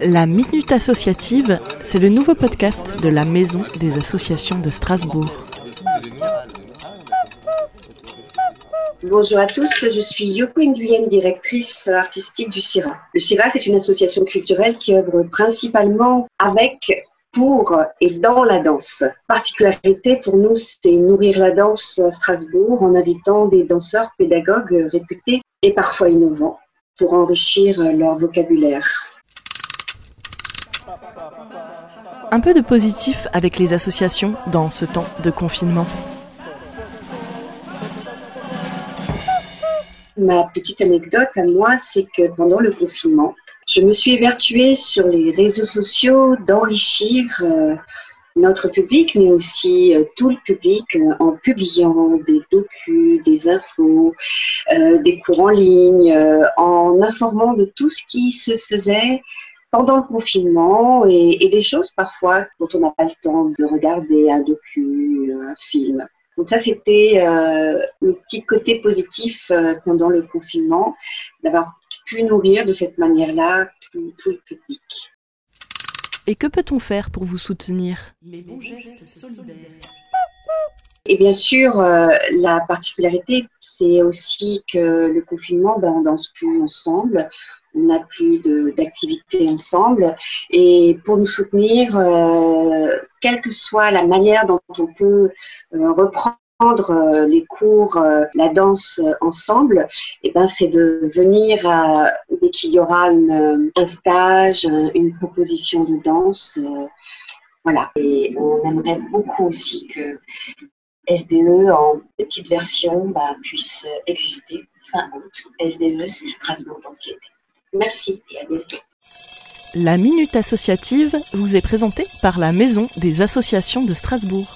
La Minute Associative, c'est le nouveau podcast de la Maison des Associations de Strasbourg. Bonjour à tous, je suis Yoko Nguyen, directrice artistique du CIRA. Le CIRA, c'est une association culturelle qui œuvre principalement avec, pour et dans la danse. Particularité pour nous, c'est nourrir la danse à Strasbourg en invitant des danseurs pédagogues réputés et parfois innovants pour enrichir leur vocabulaire. Un peu de positif avec les associations dans ce temps de confinement. Ma petite anecdote à moi, c'est que pendant le confinement, je me suis évertuée sur les réseaux sociaux d'enrichir euh, notre public, mais aussi euh, tout le public, euh, en publiant des docus, des infos, des cours en ligne, en informant de tout ce qui se faisait pendant le confinement et, et des choses parfois dont on n'a pas le temps de regarder un docu, un film. Donc ça, c'était euh, le petit côté positif euh, pendant le confinement, d'avoir pu nourrir de cette manière-là tout, tout, le public. Et que peut-on faire pour vous soutenir? Les bons gestes solidaires. Et bien sûr, euh, la particularité, c'est aussi que le confinement, ben, on danse plus ensemble, on n'a plus d'activités ensemble. Et pour nous soutenir, euh, quelle que soit la manière dont on peut euh, reprendre les cours, la danse ensemble, et ben c'est de venir dès qu'il y aura un stage, une proposition de danse. voilà. Et on aimerait beaucoup aussi que SDE en petite version bah, puisse exister fin août. SDE, c'est Strasbourg dans ce qui était. Merci et à bientôt. La Minute Associative vous est présentée par la Maison des Associations de Strasbourg.